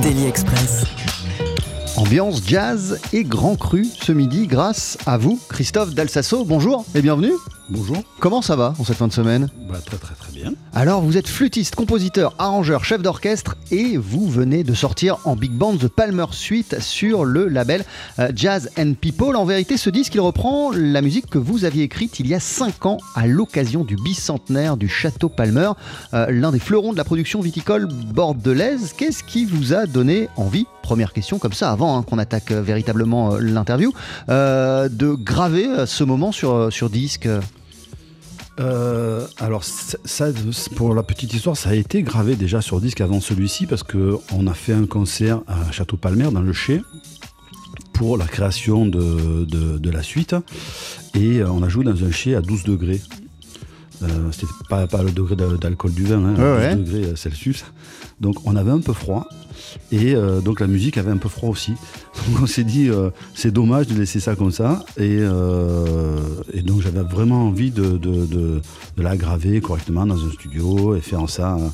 Daily Express. Ambiance jazz et grand cru ce midi grâce à vous, Christophe Dalsasso. Bonjour et bienvenue. Bonjour. Comment ça va en cette fin de semaine? Bah, très très très bien. Alors, vous êtes flûtiste, compositeur, arrangeur, chef d'orchestre et vous venez de sortir en big band The Palmer Suite sur le label euh, Jazz and People. En vérité, ce disque, il reprend la musique que vous aviez écrite il y a 5 ans à l'occasion du bicentenaire du Château Palmer, euh, l'un des fleurons de la production viticole bordelaise. Qu'est-ce qui vous a donné envie Première question comme ça, avant hein, qu'on attaque euh, véritablement l'interview, de graver ce moment sur disque. Euh, alors, pour la petite histoire, ça a été gravé déjà sur disque avant celui-ci parce que on a fait un concert à Château Palmer dans le Chai pour la création de, la suite et euh, on a joué dans un chai à 12 degrés. Euh, C'était pas, pas le degré de- d'alcool du vin, hein, Ouais, 12 ouais. degrés Celsius. Donc on avait un peu froid et euh, donc la musique avait un peu froid aussi. Donc on s'est dit euh, c'est dommage de laisser ça comme ça et, euh, et donc j'avais vraiment envie de, de, de, de la graver correctement dans un studio et faire ça, euh,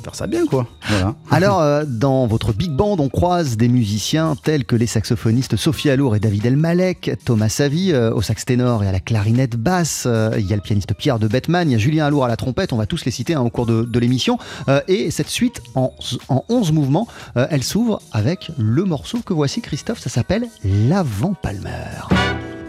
faire ça bien quoi. Alors, euh, dans votre big band, on croise des musiciens tels que les saxophonistes Sophie Alour et David Elmalek, Thomas Savy euh, au sax ténor et à la clarinette basse, euh, il y a le pianiste Pierre de Bettman, il y a Julien Alour à la trompette, on va tous les citer hein, au cours de, l'émission. Et cette suite en, en 11 mouvements, elle s'ouvre avec le morceau que voici, Christophe, ça s'appelle L'Avant Palmer.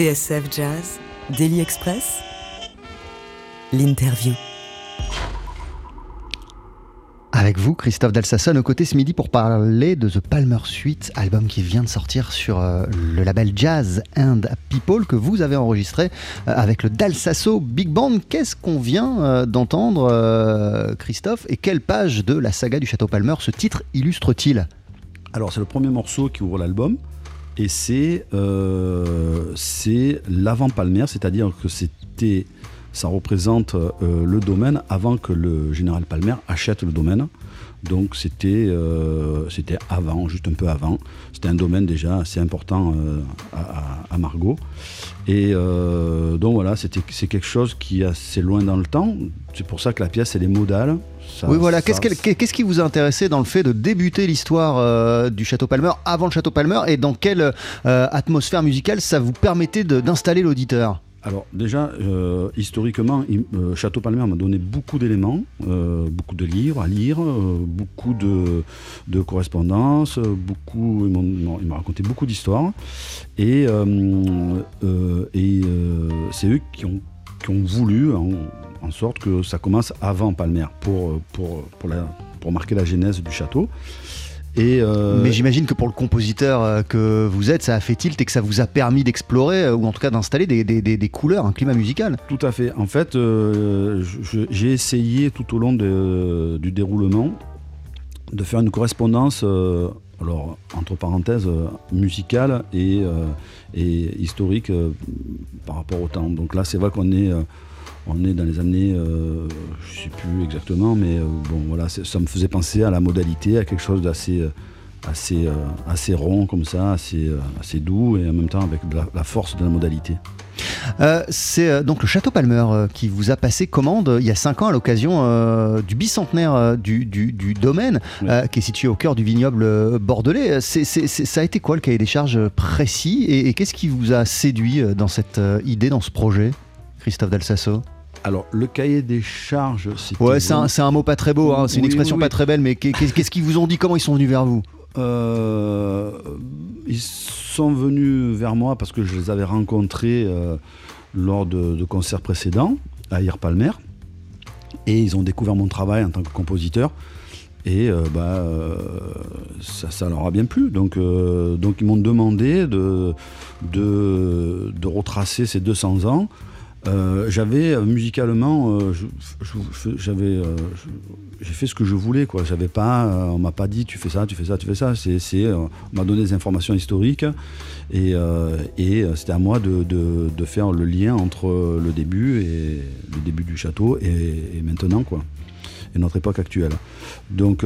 TSF Jazz, Daily Express, l'interview. Avec vous, Christophe Dalsasson, aux côtés ce midi pour parler de The Palmer Suite, album qui vient de sortir sur euh, le label Jazz and People que vous avez enregistré euh, avec le Dalsasso Big Band. Qu'est-ce qu'on vient euh, d'entendre, Christophe, et quelle page de la saga du Château Palmer ce titre illustre-t-il Alors, c'est le premier morceau qui ouvre l'album. Et c'est euh, c'est l'avant-palmaire, c'est-à-dire que c'était, ça représente euh, le domaine avant que le général Palmer achète le domaine. Donc c'était euh, avant, juste un peu avant. C'était un domaine déjà assez important à, Margot. Et donc voilà, c'est quelque chose qui est assez loin dans le temps. C'est pour ça que la pièce est modale. Ça- Oui, voilà. Qu'est-ce qui vous a intéressé dans le fait de débuter l'histoire euh, du Château Palmer avant le Château Palmer et dans quelle euh, atmosphère musicale ça vous permettait d'installer l'auditeur? Alors déjà, euh, historiquement, il- Château Palmer m'a donné beaucoup d'éléments, euh, beaucoup de livres à lire, euh, beaucoup de, de correspondances, beaucoup, ils m'ont raconté beaucoup d'histoires. Et, et c'est eux qui ont, qui ont voulu en, en sorte que ça commence avant Palmer pour, pour, pour, la- pour marquer la genèse du château. Et, euh, Mais j'imagine que pour le compositeur euh, que vous êtes, ça a fait tilt et que ça vous a permis d'explorer euh, ou en tout cas d'installer des, des- des- des couleurs, un climat musical. Tout à fait. En fait, euh, j'ai essayé tout au long de- du déroulement de faire une correspondance, euh, alors entre parenthèses, euh, musicale et, euh, et historique euh, par rapport au temps. Donc là, c'est vrai qu'on est, euh, on est dans les années, euh, je ne sais plus exactement, mais euh, bon, voilà, ça me faisait penser à la modalité, à quelque chose d'assez euh, assez, euh, assez rond comme ça, assez, assez doux et en même temps avec de la- la force de la modalité. C'est donc le Château Palmer qui vous a passé commande il y a 5 ans à l'occasion du bicentenaire du, du- du domaine Oui. qui est situé au cœur du vignoble bordelais. Ça a été quoi le cahier des charges précis et, et qu'est-ce qui vous a séduit dans cette idée, dans ce projet? Christophe Dalsasso Alors, le cahier des charges, c'était... Ouais, c'est un, c'est un mot pas très beau, hein, c'est une expression oui, pas très belle, mais qu'est- qu'est- qu'est-ce qu'ils vous ont dit? Comment ils sont venus vers vous? Euh, ils sont venus vers moi parce que je les avais rencontrés euh, lors de, de concerts précédents à Ir Palmer. Et ils ont découvert mon travail en tant que compositeur. Et euh, bah, ça, ça leur a bien plu. Donc, donc ils m'ont demandé de, de, de retracer ces 200 ans. Euh, j'avais euh, musicalement, euh, j'avais, j'ai fait ce que je voulais. Quoi. J'avais pas, on m'a pas dit tu fais ça, tu fais ça, tu fais ça. C'est, on m'a donné des informations historiques et, c'était à moi de, faire le lien entre le début et le début du château et, maintenant quoi et notre époque actuelle. Donc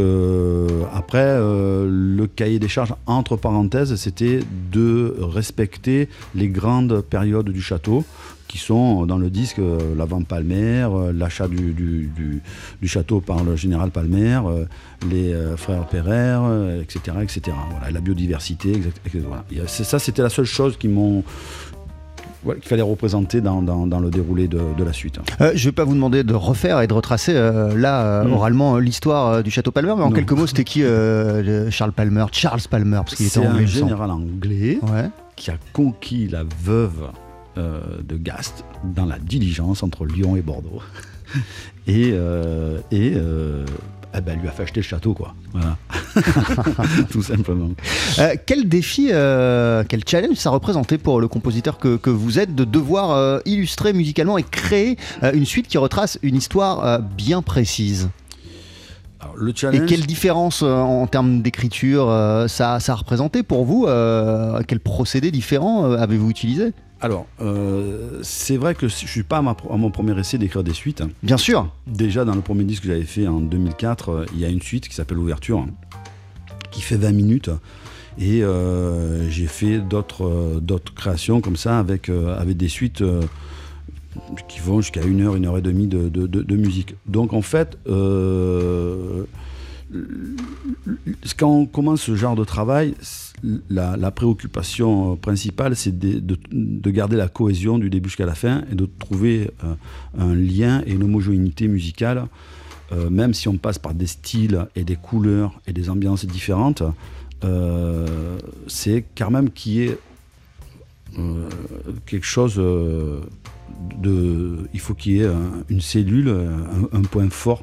après, le cahier des charges, entre parenthèses, c'était de respecter les grandes périodes du château, qui sont dans le disque euh, l'avant Palmer, euh, l'achat du, du- du- du château par le général Palmer, euh, les frères Perrer, etc., etc. Voilà, la biodiversité, exact- etc. Voilà. Et, c'est- ça, c'était la seule chose qui m'ont qu'il fallait représenter dans, dans- dans le déroulé de, de la suite. Euh, Je vais pas vous demander de refaire et de retracer euh, là euh, Mm. oralement l'histoire du château Palmer, mais en Non. quelques mots, c'était qui le- Charles Palmer Charles Palmer, parce qu'il était C'est anglais, un me semble. général anglais Ouais. qui a conquis la veuve de Gast dans la diligence entre Lyon et Bordeaux. et euh, et euh, eh ben, lui a fait acheter le château, quoi. Voilà. Tout simplement. Euh, quel défi, euh, quel challenge ça représentait pour le compositeur que, que vous êtes de devoir euh, illustrer musicalement et créer euh, une suite qui retrace une histoire euh, bien précise? Alors, le Et challenge. quelle différence euh, en termes d'écriture euh, ça, ça a représenté pour vous euh, Quel procédé différent euh, avez-vous utilisé? Alors, euh, c'est vrai que je suis pas à, ma- à mon premier essai d'écrire des suites. Bien sûr. Déjà, dans le premier disque que j'avais fait en 2004, euh, il y a une suite qui s'appelle Ouverture, qui fait 20 minutes. Et euh, j'ai fait d'autres créations comme ça, avec, avec des suites euh, qui vont jusqu'à une heure, une heure et demie de, de- de- de musique. Donc en fait, quand on commence ce genre de travail, la, préoccupation principale, c'est de, de- de garder la cohésion du début jusqu'à la fin et de trouver euh, un lien et une homogénéité musicale, euh, même si on passe par des styles et des couleurs et des ambiances différentes, euh, c'est quand même qui est euh, quelque chose euh, de. Il faut qu'il y ait un- une cellule, un, point fort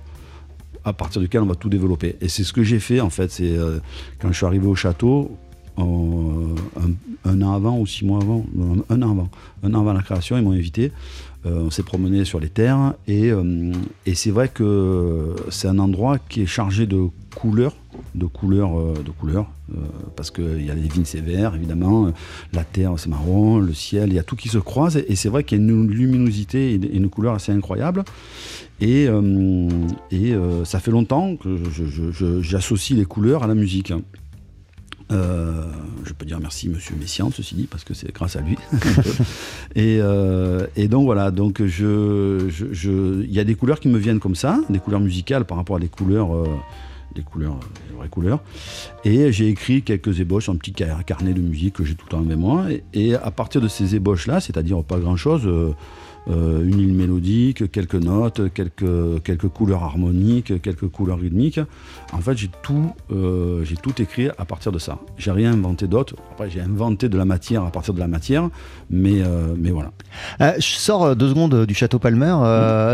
à partir duquel on va tout développer. Et c'est ce que j'ai fait en fait. C'est euh, quand je suis arrivé au château, en- un, an avant ou six mois avant, un an avant, un an avant la création, ils m'ont invité. Euh, on s'est promené sur les terres et, euh, et c'est vrai que c'est un endroit qui est chargé de couleurs, de couleurs, euh, de couleurs, euh, parce qu'il y a les vignes c'est vert évidemment, euh, la terre c'est marron, le ciel, il y a tout qui se croise et, c'est vrai qu'il y a une luminosité et une couleur assez incroyable. Et, euh, et euh, ça fait longtemps que j'associe les couleurs à la musique. Euh, je peux dire merci Monsieur Messiaen, ceci dit, parce que c'est grâce à lui. et, euh, et donc voilà, donc je, je- je- il y a des couleurs qui me viennent comme ça, des couleurs musicales par rapport à des couleurs, euh, des couleurs, des vraies couleurs. Et j'ai écrit quelques ébauches, un petit ca- carnet de musique que j'ai tout le temps avec moi. Et, et à partir de ces ébauches-là, c'est-à-dire pas grand-chose, euh, euh, une ligne mélodique, quelques notes, quelques, quelques couleurs harmoniques, quelques couleurs rythmiques. En fait, j'ai tout, euh, j'ai tout écrit à partir de ça. J'ai rien inventé d'autre. Après, j'ai inventé de la matière à partir de la matière, mais, euh, mais voilà. Je sors deux secondes du château Palmer.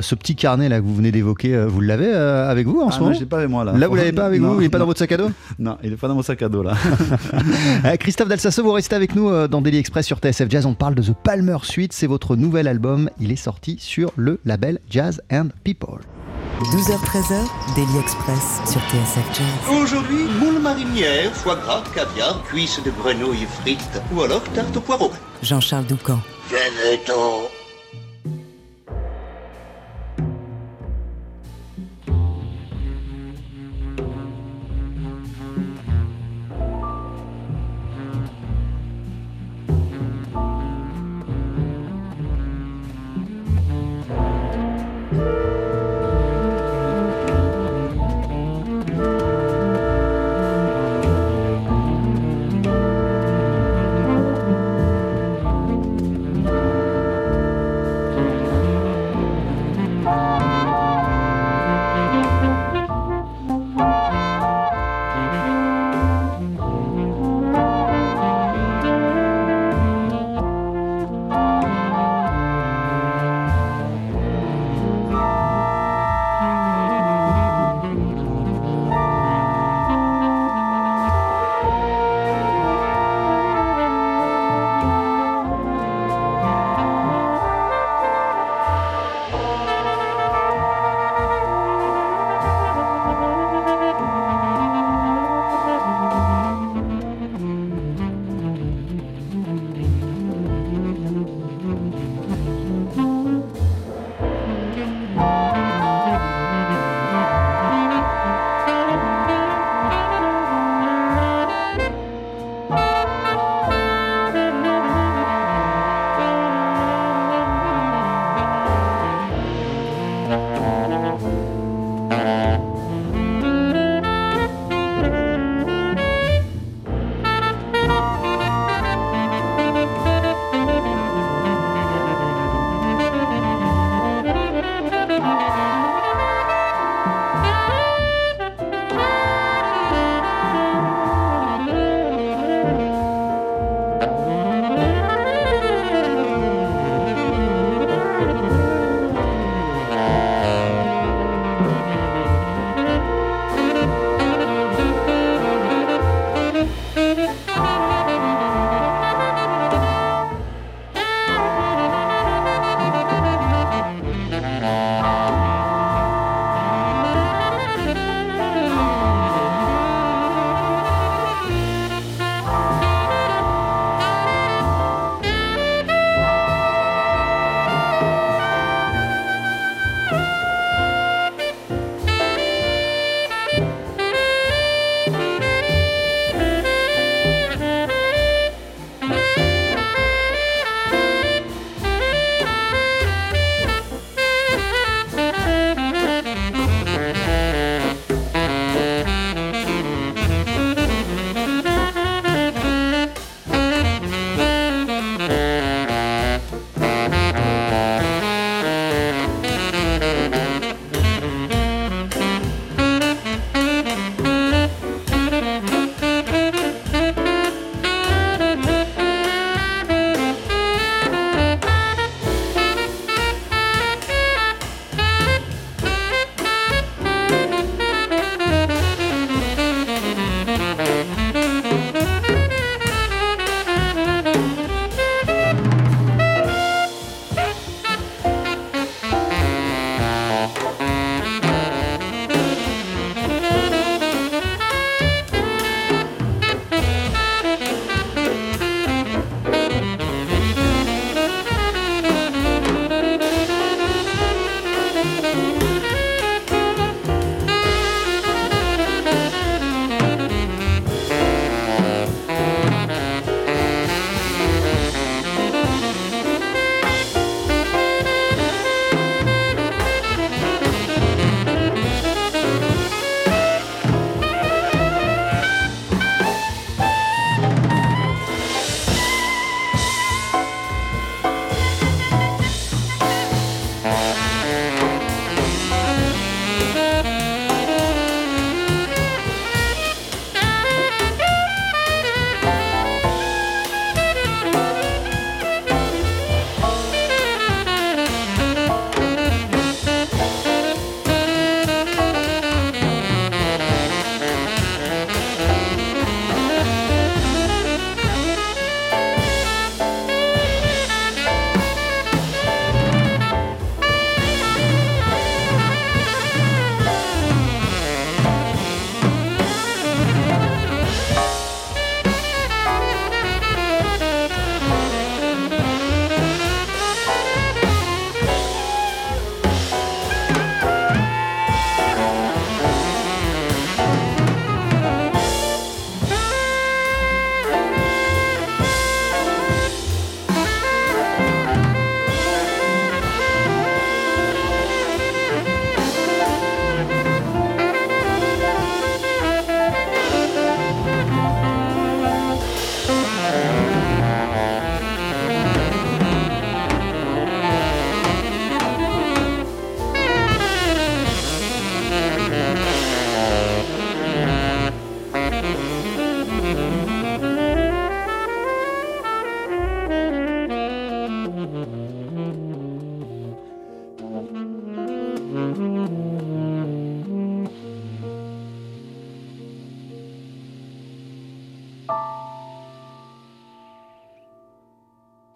Ce petit carnet là que vous venez d'évoquer, vous l'avez avec vous en Ah ce non, moment je l'ai pas avec moi là. Là, vous l'avez pas avec Non, vous Il n'est pas dans votre sac à dos Non, il est pas dans mon sac à dos là. Christophe Dalsasso, vous restez avec nous dans Daily Express sur TSF Jazz. On parle de The Palmer Suite. C'est votre nouvel album. Il est sorti sur le label Jazz and People. 12h-13h, Daily Express sur TSF Jazz. Aujourd'hui, moule marinière, foie gras, caviar, cuisses de grenouille frites ou alors tarte au poireau. Jean-Charles Doucan. Venez-t'en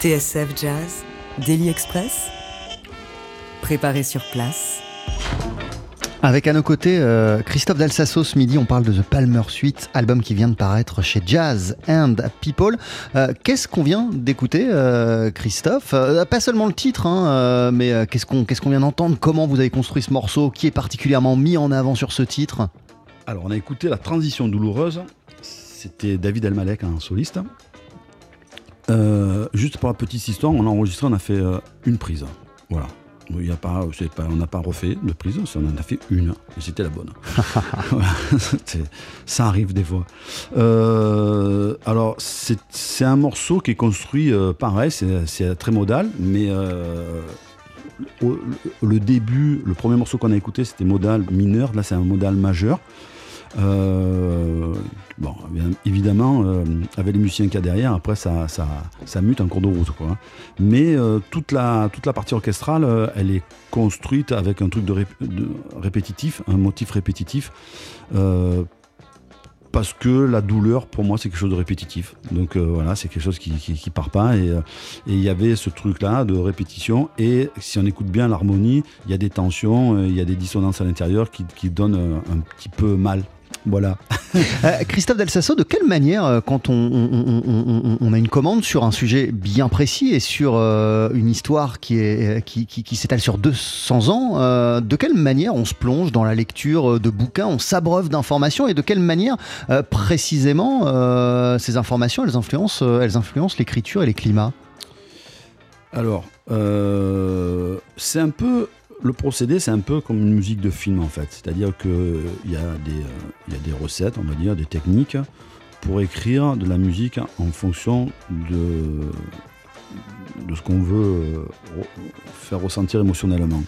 TSF Jazz, Daily Express, préparé sur place. Avec à nos côtés euh, Christophe Dalsasso ce midi, on parle de The Palmer Suite, album qui vient de paraître chez Jazz and People. Euh, qu'est-ce qu'on vient d'écouter, euh, Christophe? Euh, Pas seulement le titre, hein, euh, mais euh, qu'est-ce qu'on qu'est-ce qu'on vient d'entendre? Comment vous avez construit ce morceau? Qui est particulièrement mis en avant sur ce titre? Alors, on a écouté La Transition douloureuse. C'était David Elmalek, un soliste. Euh, juste pour la petite histoire, on a enregistré, on a fait euh, une prise. Voilà. Il y a pas, c'est pas, on n'a pas refait de prise, on en a fait une, et c'était la bonne. Ça arrive des fois. Euh, alors, c'est un morceau qui est construit pareil, c'est très modal, mais au- le début, le premier morceau qu'on a écouté, c'était modal mineur, là c'est un modal majeur. Euh, bon, évidemment, euh, avec les musiciens qu'il y a derrière, après ça, ça, ça mute en cours de route. Quoi. Mais euh, toute, la, toute la partie orchestrale, elle est construite avec un truc de, rép- de répétitif, un motif répétitif. parce que la douleur, pour moi, c'est quelque chose de répétitif. Donc voilà, c'est quelque chose qui, qui, part pas. Et il y avait ce truc-là de répétition. Et si on écoute bien l'harmonie, il y a des tensions, il y a des dissonances à l'intérieur qui, qui donnent un petit peu mal. Voilà. Euh, Christophe Dalsasso, de quelle manière, euh, quand on, a une commande sur un sujet bien précis et sur euh, une histoire qui, s'étale sur 200 ans, de quelle manière on se plonge dans la lecture de bouquins, on s'abreuve d'informations et de quelle manière précisément ces informations, elles influencent, elles influencent l'écriture et les climats? Alors, c'est un peu. Le procédé, c'est un peu comme une musique de film en fait. C'est-à-dire qu'il y, a des, euh, y a des recettes, on va dire, des techniques pour écrire de la musique en fonction de, de ce qu'on veut euh, re- faire ressentir émotionnellement.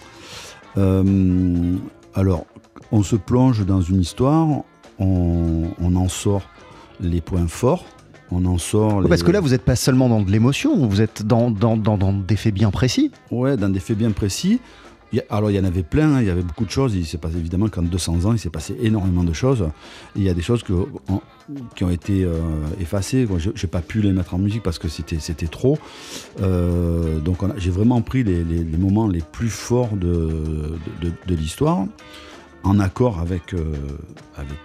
Euh, alors, on se plonge dans une histoire, on, on en sort les points forts, on en sort les... Parce que là, vous n'êtes pas seulement dans de l'émotion, vous êtes dans, dans, dans- dans des faits bien précis. Ouais, dans des faits bien précis. Il y a- alors, il y en avait plein, hein, il y avait beaucoup de choses. Il s'est passé évidemment qu'en 200 ans, il s'est passé énormément de choses. Il y a des choses que, en- qui ont été euh, effacées. Je n'ai pas pu les mettre en musique parce que c'était c'était trop. Euh, donc, j'ai vraiment pris les, les- les moments les plus forts de, de, de- de l'histoire, en accord avec, euh, avec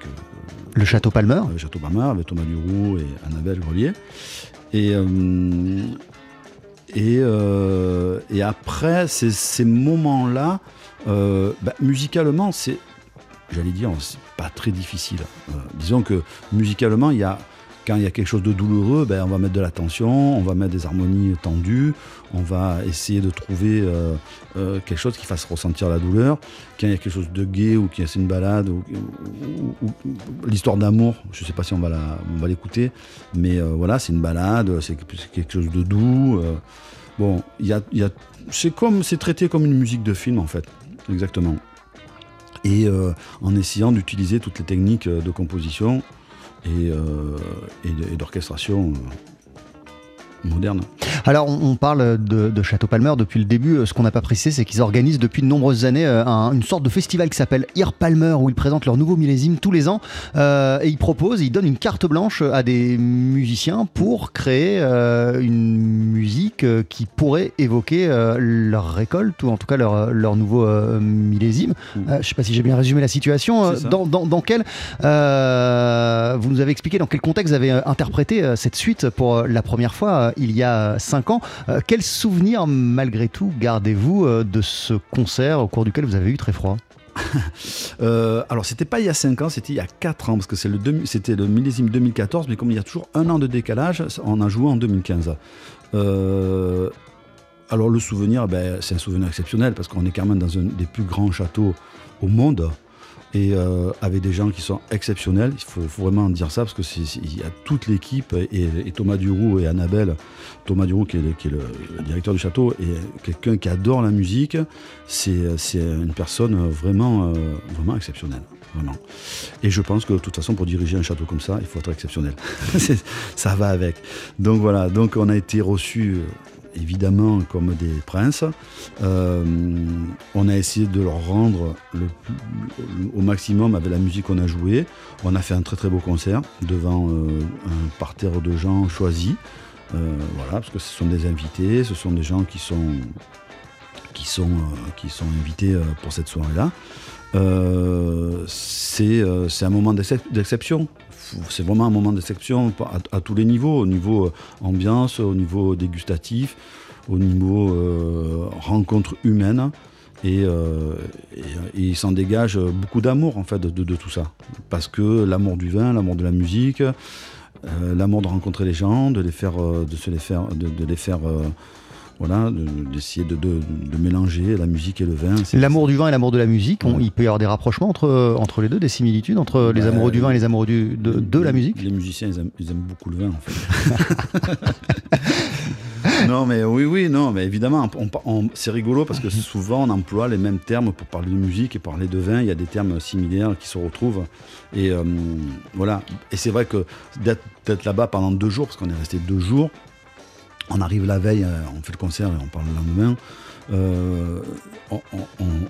Le château Palmer. avec Château Bamar, avec Thomas Duroux et Annabelle Grelier. Et, et, euh, et après, ces, ces moments-là, euh, bah, musicalement, c'est, j'allais dire, c'est pas très difficile. Euh, disons que musicalement, il y a, quand il y a quelque chose de douloureux, ben, on va mettre de la tension, on va mettre des harmonies tendues, on va essayer de trouver euh, euh, quelque chose qui fasse ressentir la douleur. Quand il y a quelque chose de gai ou qu'il y a une balade ou, l'histoire d'amour, je ne sais pas si on va la- l'écouter, mais euh, voilà, c'est une balade, c'est quelque chose de doux. bon, y a, c'est comme, c'est traité comme une musique de film en fait, exactement. Et en essayant d'utiliser toutes les techniques de composition et, euh, et d'orchestration euh, moderne. Alors, on, on parle de, de Château Palmer depuis le début. Euh, Ce qu'on n'a pas précisé, c'est qu'ils organisent depuis de nombreuses années euh, un- une sorte de festival qui s'appelle Ear Palmer, où ils présentent leur nouveau millésime tous les ans. Euh, et ils proposent, ils donnent une carte blanche à des musiciens pour créer euh, une musique qui pourrait évoquer euh, leur récolte, ou en tout cas leur, leur nouveau millésime. Je ne sais pas si j'ai bien résumé la situation. Dans, dans- dans quel, vous nous avez expliqué dans quel contexte vous avez interprété cette suite pour la première fois euh, il y a 5 ans. Euh, quel souvenir, malgré tout, gardez-vous euh, de ce concert au cours duquel vous avez eu très froid? Alors, c'était pas il y a 5 ans, c'était il y a 4 ans, parce que c'était le millésime 2014, mais comme il y a toujours un an de décalage, on a joué en 2015. Euh, alors, le souvenir, ben, c'est un souvenir exceptionnel, parce qu'on est quand même dans un des plus grands châteaux au monde. Et euh, avec des gens qui sont exceptionnels, il faut, vraiment dire ça parce que y a toute l'équipe et, Thomas Duroux et Annabelle. Thomas Duroux qui est le, directeur du château et quelqu'un qui adore la musique. C'est une personne vraiment, euh, vraiment exceptionnelle. Vraiment. Et je pense que de toute façon, pour diriger un château comme ça, il faut être exceptionnel. Ça va avec. Donc voilà, donc on a été reçus évidemment comme des princes. Euh, on a essayé de leur rendre au maximum avec la musique qu'on a jouée. On a fait un très très beau concert devant euh, un parterre de gens choisis. Euh, voilà, parce que ce sont des invités, ce sont des gens qui sont, qui sont, euh, qui sont invités euh, pour cette soirée-là. Euh, c'est un moment d'excep- d'exception. C'est vraiment un moment d'exception à, tous les niveaux, au niveau ambiance, au niveau dégustatif, au niveau rencontre humaine. Et, il s'en dégage beaucoup d'amour en fait de, tout ça. Parce que l'amour du vin, l'amour de la musique, l'amour de rencontrer les gens, de les faire, de se les faire, de, les faire, voilà, de- d'essayer de, de- de mélanger la musique et le vin. L'amour du vin et l'amour de la musique, on- il peut y avoir des rapprochements entre, entre les deux, des similitudes entre les Ouais. amoureux du vin et les amoureux du- de, la musique Les musiciens, ils aiment, ils aiment beaucoup le vin, en fait. non, mais oui, oui, non, mais évidemment, c'est rigolo parce que souvent on emploie les mêmes termes pour parler de musique et parler de vin. Il y a des termes similaires qui se retrouvent. Et euh, voilà. Et c'est vrai que d'être là-bas pendant deux jours, parce qu'on est resté deux jours, on arrive la veille, euh, on fait le concert et on parle le lendemain. Euh,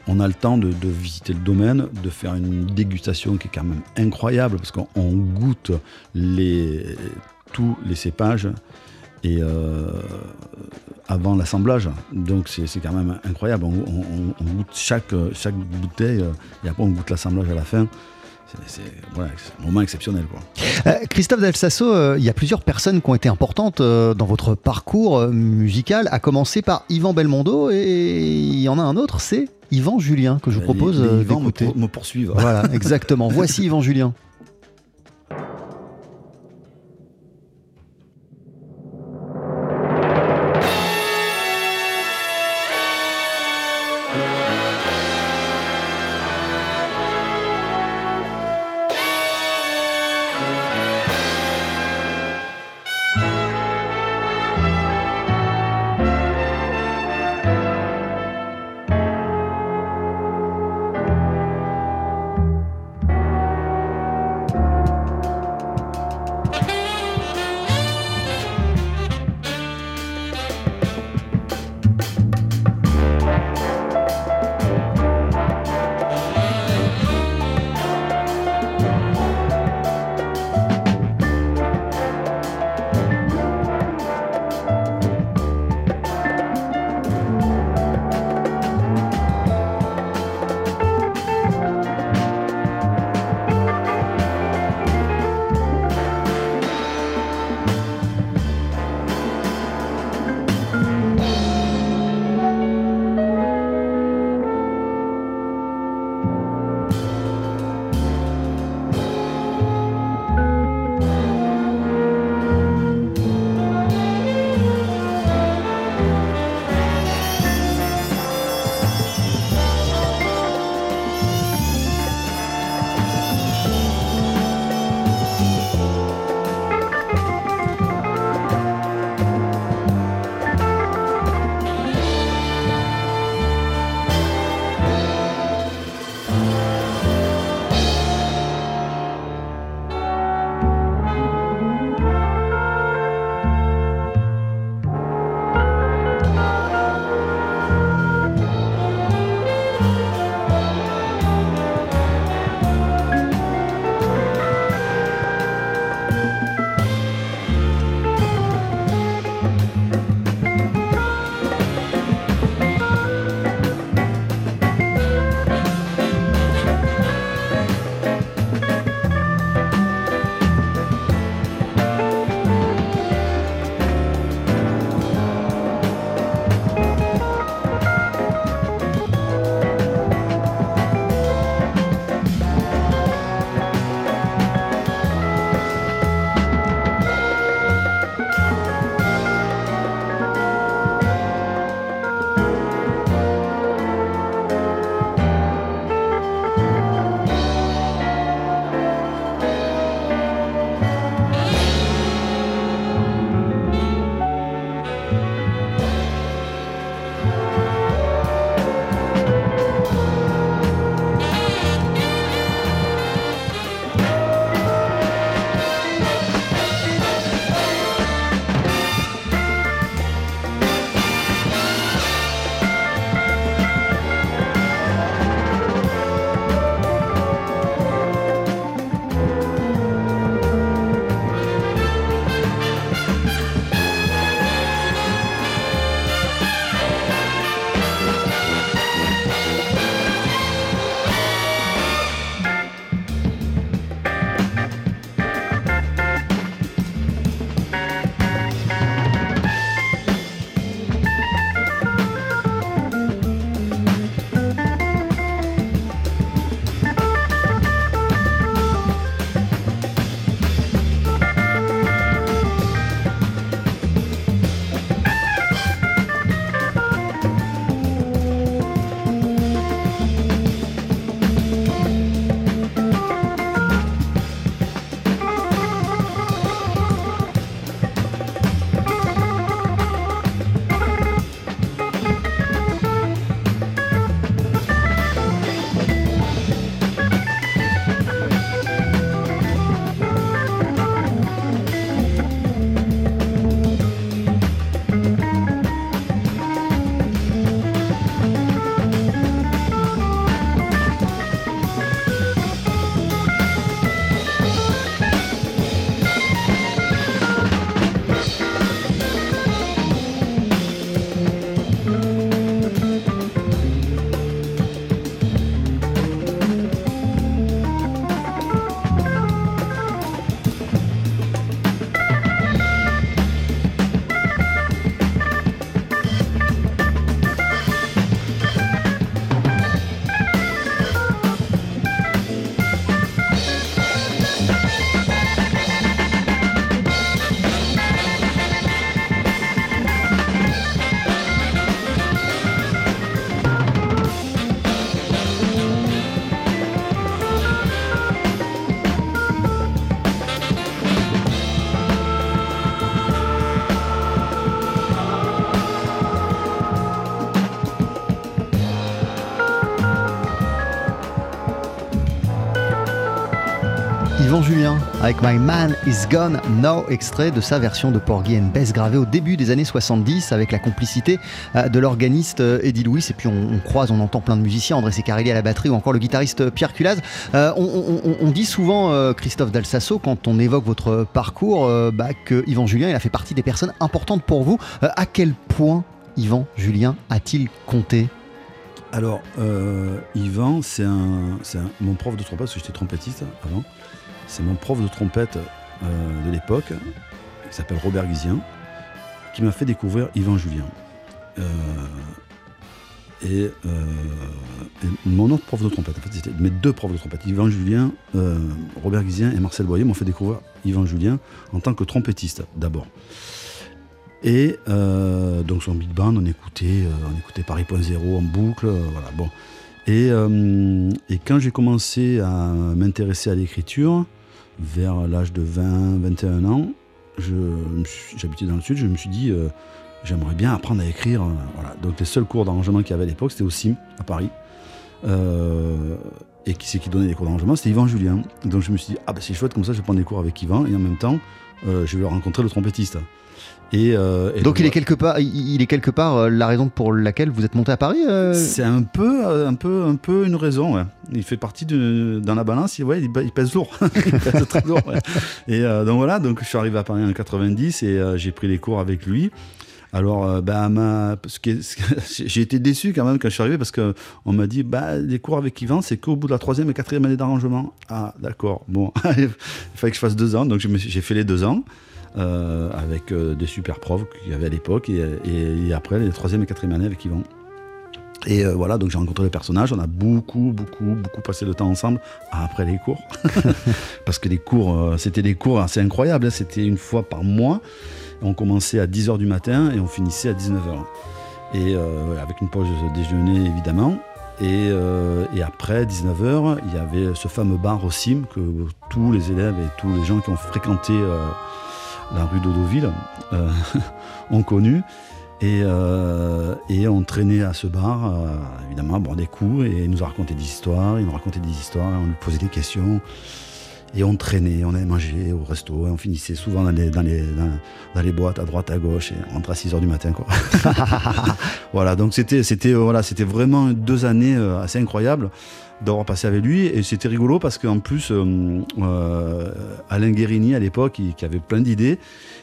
on, a le temps de, visiter le domaine, de faire une dégustation qui est quand même incroyable parce qu'on on goûte tous les cépages et euh, avant l'assemblage. Donc c'est quand même incroyable. On, goûte chaque, bouteille et après on goûte l'assemblage à la fin. C'est- voilà, un moment exceptionnel. Quoi. Euh, Christophe Del Sasso, euh, il y a plusieurs personnes qui ont été importantes euh, dans votre parcours musical, à commencer par Yvan Belmondo, et il y en a un autre, c'est Yvan Julien, que je vous propose me, d'écouter. pour- me poursuivent. Voilà, exactement. Voici Yvan Julien. Avec My Man Is Gone Now, extrait de sa version de Porgy and Bess gravée au début des années 70 avec la complicité euh, de l'organiste euh, Eddie Louis. Et puis on, croise, on entend plein de musiciens, André Secarelli à la batterie ou encore le guitariste Pierre Culaz. Euh, on, dit souvent, euh, Christophe Dalsasso, quand on évoque votre parcours, euh, bah, que Yvan Julien il a fait partie des personnes importantes pour vous. Euh, à quel point Yvan Julien a-t-il compté? Alors, euh, Yvan, c'est un, c'est un- mon prof de trompette, parce que j'étais trompettiste avant. C'est mon prof de trompette euh, de l'époque, qui s'appelle Robert Guizien, qui m'a fait découvrir Yvan Julien. Euh, et, euh, et mon autre prof de trompette, en fait, c'était mes deux profs de trompette, Yvan Julien, Robert Guizien et Marcel Boyer, m'ont fait découvrir Yvan Julien en tant que trompettiste d'abord. Et euh, donc son big band, on écoutait, on écoutait Paris.0 en boucle, voilà. Bon. Et quand j'ai commencé à m'intéresser à l'écriture, vers l'âge de 20, 21 ans, j'habitais dans le sud, je me suis dit, euh, j'aimerais bien apprendre à écrire. euh. Donc les seuls cours d'arrangement qu'il y avait à l'époque, c'était au CIM, à Paris. Euh, et qui c'est qui donnait les cours d'arrangement C'était Yvan Julien. Donc je me suis dit, ah ben c'est chouette, comme ça je vais prendre des cours avec Yvan, et en même temps, je vais rencontrer le trompettiste. Et, euh, et Donc il est quelque part, il est quelque part euh, la raison pour laquelle vous êtes monté à Paris euh C'est un peu, euh, un peu, un peu une raison. ouais. Il fait partie de, dans la balance. Il, ouais, il, il pèse lourd. il pèse très lourd. ouais. Et donc voilà. Donc je suis arrivé à Paris en 90 et j'ai pris les cours avec lui. Alors, bah, ma- j'ai été déçu quand même quand je suis arrivé parce que on m'a dit, bah, les cours avec Yvan, c'est qu'au bout de la troisième et quatrième année d'arrangement. Ah, d'accord. Bon, il fallait que je fasse deux ans, donc j'ai fait les deux ans. Euh, avec euh, des super profs qu'il y avait à l'époque et, après les troisième et quatrième année avec Yvan. Et euh, voilà, donc j'ai rencontré les personnages, on a beaucoup, beaucoup, beaucoup passé de temps ensemble après les cours. Parce que les cours, c'était des cours assez incroyables, hein, c'était une fois par mois. On commençait à 10h du matin et on finissait à 19h. Et avec une pause déjeuner évidemment. Et, et après 19h, il y avait ce fameux bar au CIM que tous les élèves et tous les gens qui ont fréquenté la rue d'Audoville euh, ont connu. Et, euh, et on traînait à ce bar, euh, évidemment, boire des coups, et il nous a raconté des histoires, il nous racontait des histoires, et on lui posait des questions. Et on traînait, on allait manger au resto, et on finissait souvent dans les, dans boîtes à droite, à gauche, et on rentrait à 6h du matin. Quoi. voilà, donc c'était, voilà, vraiment deux années euh, assez incroyables d'avoir passé avec lui, et c'était rigolo parce qu'en plus, euh, euh, Alain Guérini, à l'époque, qui avait plein d'idées,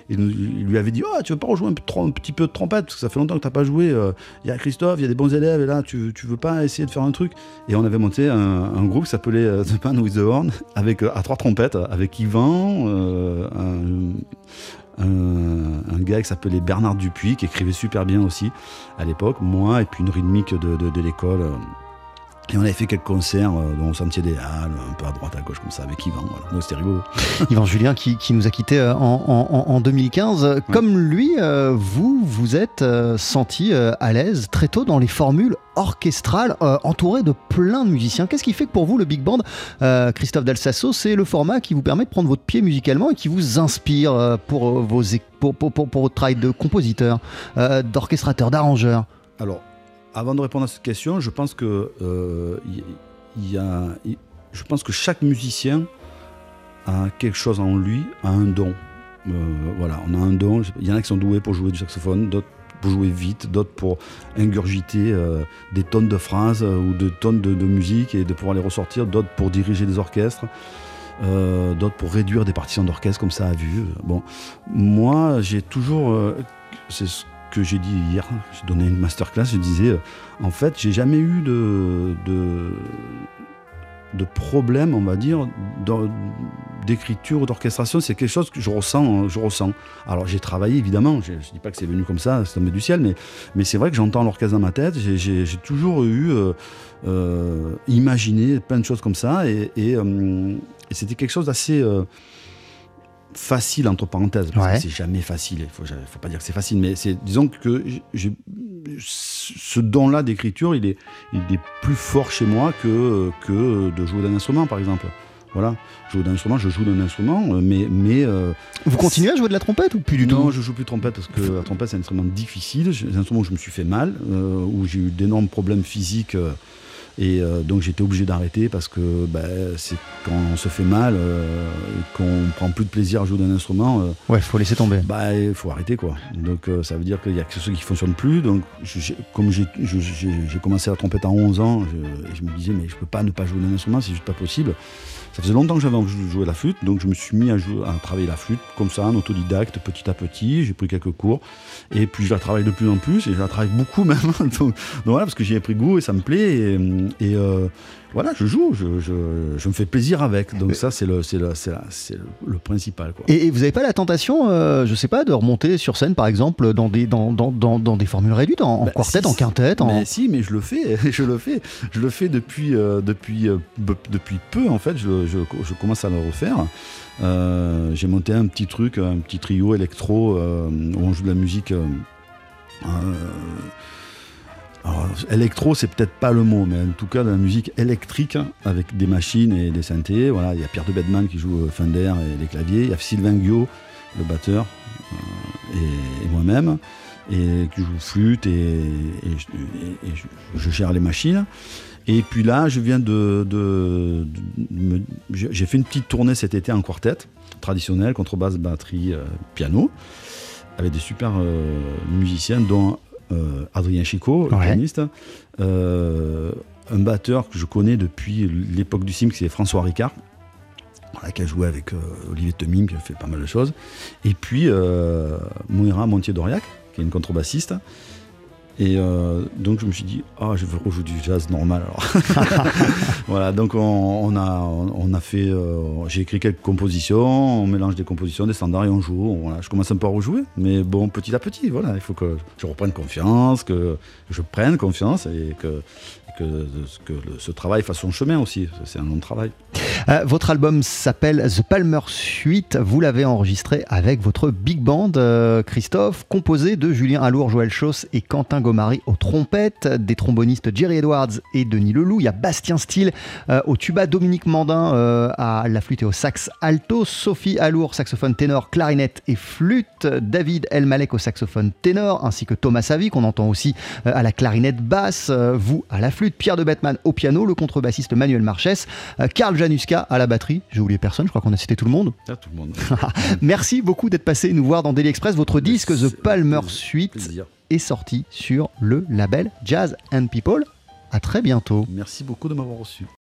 il, lui avait dit oh, Tu veux pas rejouer un, petit peu de trompette? Parce que ça fait longtemps que tu pas joué. euh, Il y a Christophe, il y a des bons élèves, et là, tu, tu veux pas essayer de faire un truc? Et on avait monté un, groupe qui s'appelait The Man with the Horn, avec, à trois trompettes, avec Yvan, un, gars qui s'appelait Bernard Dupuis, qui écrivait super bien aussi à l'époque, moi, et puis une rythmique de- de l'école. Et on avait fait quelques concerts euh, dans le Sentier des Halles, un peu à droite, à gauche, comme ça, avec Yvan. Voilà. Donc c'était rigolo. Yvan Julien qui, qui nous a quittés euh, en, en- en 2015. Comme lui, euh, vous vous êtes euh, senti à l'aise très tôt dans les formules orchestrales, entouré de plein de musiciens. Qu'est-ce qui fait que pour vous, le big band, Christophe Dalsasso, c'est le format qui vous permet de prendre votre pied musicalement et qui vous inspire pour, vos, pour, pour, pour- pour votre travail de compositeur, d'orchestrateur, d'arrangeur? Alors, avant de répondre à cette question, je pense que euh, y, a, je pense que chaque musicien a quelque chose en lui, a un don. Euh, voilà, on a un don. Il y en a qui sont doués pour jouer du saxophone, d'autres pour jouer vite, d'autres pour ingurgiter euh, des tonnes de phrases ou de tonnes de, musique et de pouvoir les ressortir, d'autres pour diriger des orchestres. d'autres pour réduire des partitions d'orchestre comme ça à vue. Bon, moi j'ai toujours, que j'ai dit hier, j'ai donné une masterclass, je disais, euh, en fait, j'ai jamais eu de, de, problème, on va dire, d'écriture ou d'orchestration. C'est quelque chose que je ressens. euh, Je ressens. Alors, j'ai travaillé, évidemment, je ne dis pas que c'est venu comme ça, c'est tombé du ciel, mais, mais c'est vrai que j'entends l'orchestre dans ma tête. J'ai- toujours eu, euh, euh, imaginé plein de choses comme ça, et, euh, et c'était quelque chose d'assez... facile entre parenthèses parce Ouais. que c'est jamais facile il faut, faut pas dire que c'est facile mais c'est disons que j'ai ce don là d'écriture il est, il est plus fort chez moi que, que de jouer d'un instrument par exemple. Voilà. Jouer d'un instrument je joue d'un instrument euh, mais mais euh, Vous continuez à jouer de la trompette ou plus du non, tout? je joue plus de trompette parce que la trompette c'est un instrument difficile, c'est un instrument où je me suis fait mal, euh, où j'ai eu d'énormes problèmes physiques euh, Et euh, donc j'étais obligé d'arrêter parce que bah, c'est quand on se fait mal euh, et qu'on prend plus de plaisir à jouer d'un instrument, euh, Ouais, faut laisser tomber. bah il faut arrêter quoi. Donc euh, ça veut dire qu'il y a quelque chose qui fonctionne plus. Donc je- comme j'ai commencé la trompette à 11 ans, je, je me disais mais je peux pas ne pas jouer d'un instrument, c'est juste pas possible. Ça faisait longtemps que j'avais envie de jouer la flûte, donc je me suis mis à, jouer, à travailler la flûte comme ça, en autodidacte, petit à petit. J'ai pris quelques cours, et puis je la travaille de plus en plus, et je la travaille beaucoup même. donc, donc voilà, parce que j'y ai pris goût et ça me plaît, et, et, euh, voilà, je joue, je, je- je me fais plaisir avec. Donc ça, c'est le, principal. Quoi. Et, et vous n'avez pas la tentation, euh, je sais pas, de remonter sur scène par exemple dans des, dans, dans, dans, dans des formules réduites, en, Bah, quartet, si, en quintette en... Mais si, mais je le fais, je le fais, je le fais depuis euh, depuis euh, depuis peu en fait. Je, je- commence à le refaire. Euh, J'ai monté un petit truc, un petit trio électro euh, où on joue de la musique. euh, alors, électro, c'est peut-être pas le mot, mais en tout cas de la musique électrique avec des machines et des synthés. Voilà, il y a Pierre de Bedman qui joue Fender et les claviers. Il y a Sylvain Guillot, le batteur, et, moi-même et qui joue flûte et, je gère les machines. Et puis là, je viens de, de- de me- j'ai fait une petite tournée cet été en quartet traditionnel, contrebasse, batterie, euh, piano, avec des super euh, musiciens, dont euh, Adrien Chico, le Ouais. pianiste, un batteur que je connais depuis l'époque du sim, c'est François Ricard. Voilà, qui a joué avec Olivier Temim, qui a fait pas mal de choses. Et puis Moira Montier-Doriac, qui est une contrebassiste. Et euh, donc je me suis dit, ah, je veux rejouer du jazz normal. Alors. voilà, donc on, a, on a fait, euh, j'ai écrit quelques compositions, on mélange des compositions, des standards et on joue. Voilà, je commence un peu à rejouer, mais bon, petit à petit, voilà, il faut que je reprenne confiance, que je prenne confiance et que, que, ce travail fasse son chemin aussi. C'est un long travail. Euh, votre album s'appelle The Palmer Suite. Vous l'avez enregistré avec votre big band, euh, Christophe, composé de Julien Alour, Joël Chauss et Quentin Gomari aux trompettes, des trombonistes Jerry Edwards et Denis Leloup. Il y a Bastien Steele euh, au tuba, Dominique Mandin à la flûte et au sax alto, Sophie Alour, saxophone ténor, clarinette et flûte, David Elmalek au saxophone ténor, ainsi que Thomas Savy, qu'on entend aussi à la clarinette basse, vous à la flûte, Pierre de Bettman au piano, le contrebassiste Manuel Marchès, euh, Karl Januska à la batterie. J'ai oublié personne, je crois qu'on a cité tout le monde. Là, tout le monde. Merci beaucoup d'être passé nous voir dans Daily Express. Votre disque The Palmer. Suite Plaisir. est sorti sur le label Jazz and People. À très bientôt. Merci beaucoup de m'avoir reçu.